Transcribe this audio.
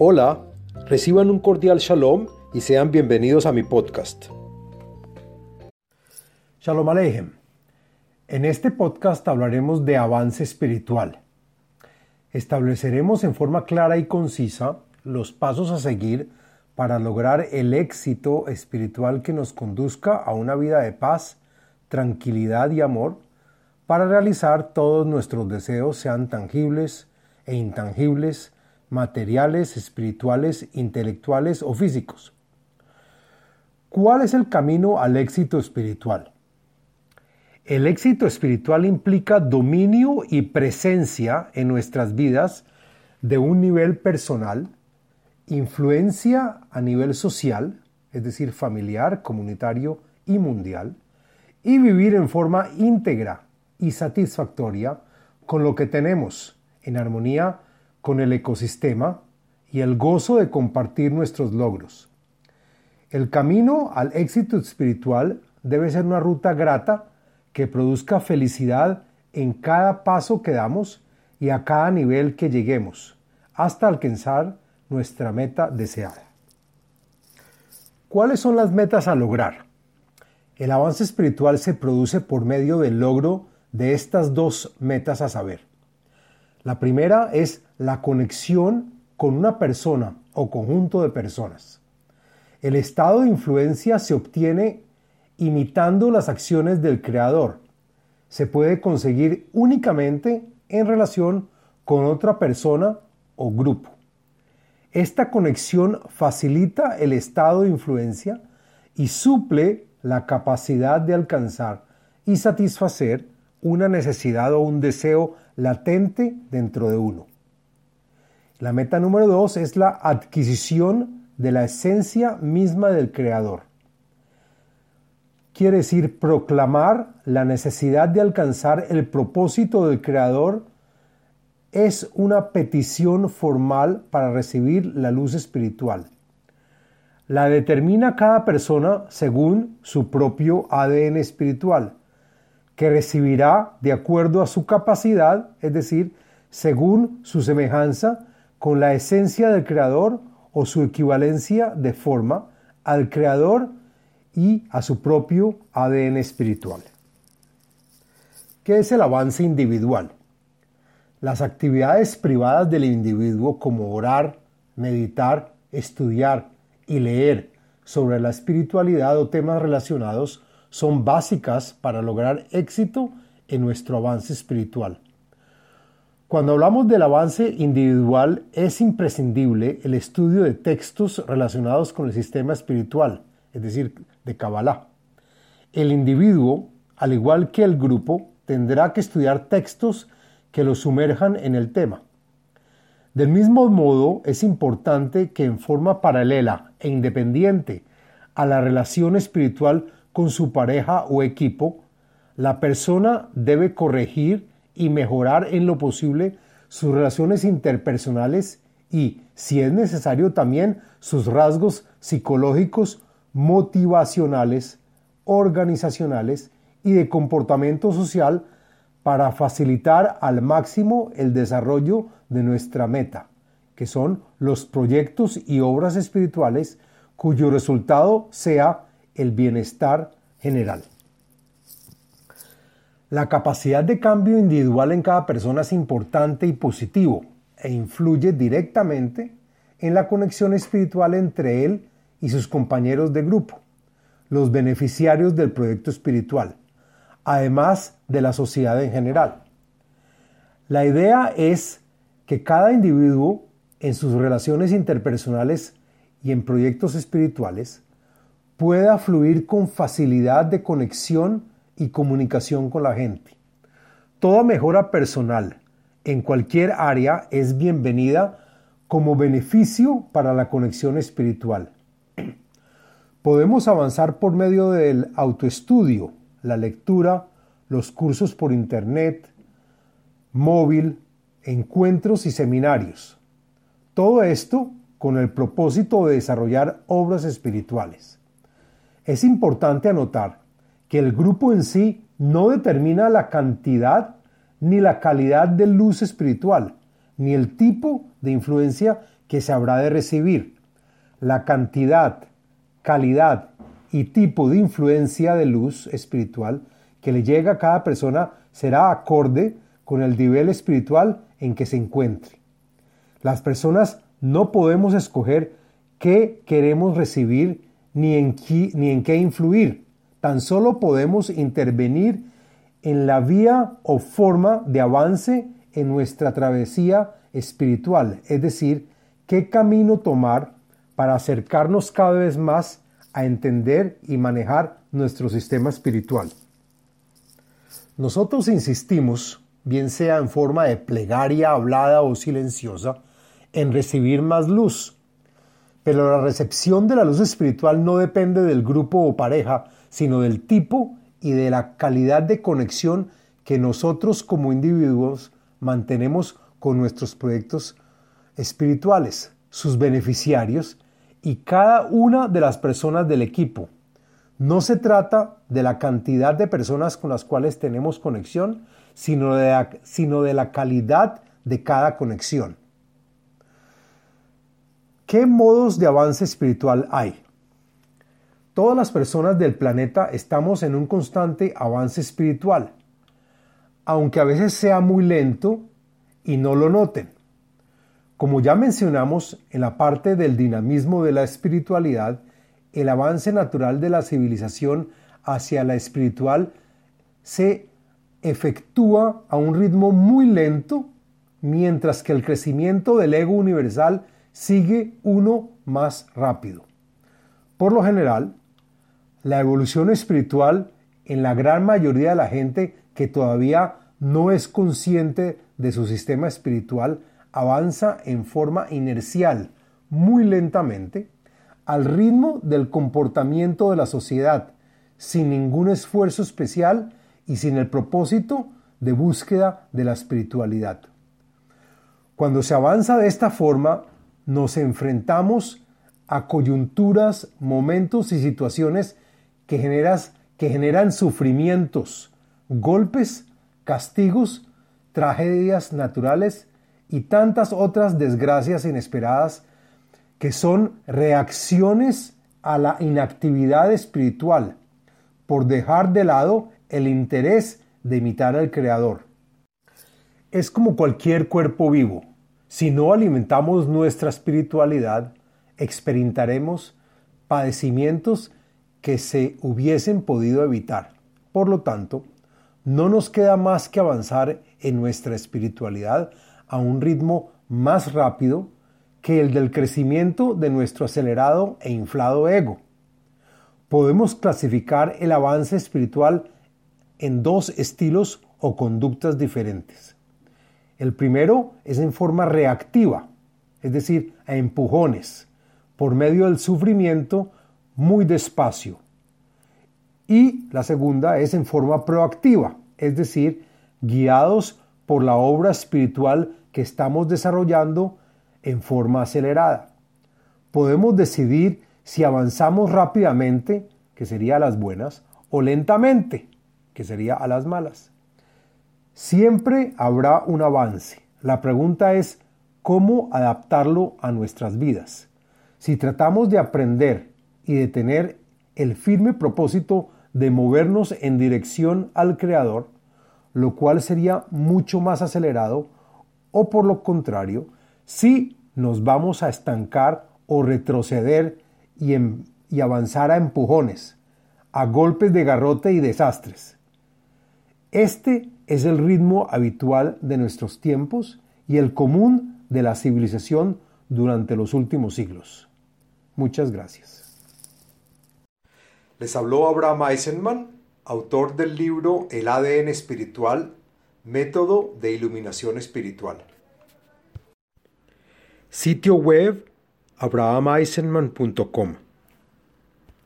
Hola, reciban un cordial shalom y sean bienvenidos a mi podcast. Shalom Aleichem. En este podcast hablaremos de avance espiritual. Estableceremos en forma clara y concisa los pasos a seguir para lograr el éxito espiritual que nos conduzca a una vida de paz, tranquilidad y amor, para realizar todos nuestros deseos, sean tangibles e intangibles, materiales, espirituales, intelectuales o físicos. ¿Cuál es el camino al éxito espiritual? El éxito espiritual implica dominio y presencia en nuestras vidas de un nivel personal, influencia a nivel social, es decir, familiar, comunitario y mundial, y vivir en forma íntegra y satisfactoria con lo que tenemos, en armonía con el ecosistema y el gozo de compartir nuestros logros. El camino al éxito espiritual debe ser una ruta grata que produzca felicidad en cada paso que damos y a cada nivel que lleguemos, hasta alcanzar nuestra meta deseada. ¿Cuáles son las metas a lograr? El avance espiritual se produce por medio del logro de estas dos metas a saber. La primera es la conexión con una persona o conjunto de personas. El estado de influencia se obtiene imitando las acciones del creador. Se puede conseguir únicamente en relación con otra persona o grupo. Esta conexión facilita el estado de influencia y suple la capacidad de alcanzar y satisfacer una necesidad o un deseo latente dentro de uno. La meta número dos es la adquisición de la esencia misma del creador. Quiere decir proclamar la necesidad de alcanzar el propósito del creador es una petición formal para recibir la luz espiritual. La determina cada persona según su propio ADN espiritual que recibirá de acuerdo a su capacidad, es decir, según su semejanza con la esencia del Creador o su equivalencia de forma al Creador y a su propio ADN espiritual. ¿Qué es el avance individual? Las actividades privadas del individuo como orar, meditar, estudiar y leer sobre la espiritualidad o temas relacionados son básicas para lograr éxito en nuestro avance espiritual. Cuando hablamos del avance individual es imprescindible el estudio de textos relacionados con el sistema espiritual, es decir, de Kabbalah. El individuo, al igual que el grupo, tendrá que estudiar textos que lo sumerjan en el tema. Del mismo modo, es importante que en forma paralela e independiente a la relación espiritual con su pareja o equipo, la persona debe corregir y mejorar en lo posible sus relaciones interpersonales y, si es necesario, también sus rasgos psicológicos, motivacionales, organizacionales y de comportamiento social para facilitar al máximo el desarrollo de nuestra meta, que son los proyectos y obras espirituales cuyo resultado sea el bienestar general. La capacidad de cambio individual en cada persona es importante y positivo e influye directamente en la conexión espiritual entre él y sus compañeros de grupo, los beneficiarios del proyecto espiritual, además de la sociedad en general. La idea es que cada individuo en sus relaciones interpersonales y en proyectos espirituales pueda fluir con facilidad de conexión y comunicación con la gente. Toda mejora personal en cualquier área es bienvenida como beneficio para la conexión espiritual. Podemos avanzar por medio del autoestudio, la lectura, los cursos por internet, móvil, encuentros y seminarios. Todo esto con el propósito de desarrollar obras espirituales. Es importante anotar que el grupo en sí no determina la cantidad ni la calidad de luz espiritual, ni el tipo de influencia que se habrá de recibir. La cantidad, calidad y tipo de influencia de luz espiritual que le llega a cada persona será acorde con el nivel espiritual en que se encuentre. Las personas no podemos escoger qué queremos recibir ni en, qué, ni en qué influir. Tan solo podemos intervenir en la vía o forma de avance en nuestra travesía espiritual, es decir, qué camino tomar para acercarnos cada vez más a entender y manejar nuestro sistema espiritual. Nosotros insistimos, bien sea en forma de plegaria hablada o silenciosa, en recibir más luz. Pero la recepción de la luz espiritual no depende del grupo o pareja, sino del tipo y de la calidad de conexión que nosotros como individuos mantenemos con nuestros proyectos espirituales, sus beneficiarios y cada una de las personas del equipo. No se trata de la cantidad de personas con las cuales tenemos conexión, sino de la, sino de la calidad de cada conexión. ¿Qué modos de avance espiritual hay? Todas las personas del planeta estamos en un constante avance espiritual, aunque a veces sea muy lento y no lo noten. Como ya mencionamos en la parte del dinamismo de la espiritualidad, el avance natural de la civilización hacia la espiritual se efectúa a un ritmo muy lento, mientras que el crecimiento del ego universal sigue uno más rápido. Por lo general, la evolución espiritual en la gran mayoría de la gente que todavía no es consciente de su sistema espiritual avanza en forma inercial, muy lentamente, al ritmo del comportamiento de la sociedad, sin ningún esfuerzo especial y sin el propósito de búsqueda de la espiritualidad. Cuando se avanza de esta forma, nos enfrentamos a coyunturas, momentos y situaciones que, generas, que generan sufrimientos, golpes, castigos, tragedias naturales y tantas otras desgracias inesperadas que son reacciones a la inactividad espiritual por dejar de lado el interés de imitar al Creador. Es como cualquier cuerpo vivo. Si no alimentamos nuestra espiritualidad, experimentaremos padecimientos que se hubiesen podido evitar. Por lo tanto, no nos queda más que avanzar en nuestra espiritualidad a un ritmo más rápido que el del crecimiento de nuestro acelerado e inflado ego. Podemos clasificar el avance espiritual en dos estilos o conductas diferentes. El primero es en forma reactiva, es decir, a empujones, por medio del sufrimiento muy despacio. Y la segunda es en forma proactiva, es decir, guiados por la obra espiritual que estamos desarrollando en forma acelerada. Podemos decidir si avanzamos rápidamente, que sería a las buenas, o lentamente, que sería a las malas. Siempre habrá un avance. La pregunta es cómo adaptarlo a nuestras vidas. Si tratamos de aprender y de tener el firme propósito de movernos en dirección al Creador, lo cual sería mucho más acelerado, o por lo contrario, si nos vamos a estancar o retroceder y, y avanzar a empujones, a golpes de garrote y desastres. Este es el ritmo habitual de nuestros tiempos y el común de la civilización durante los últimos siglos. Muchas gracias. Les habló Abraham Eisenman, autor del libro El ADN espiritual, método de iluminación espiritual. Sitio web abrahameisenman.com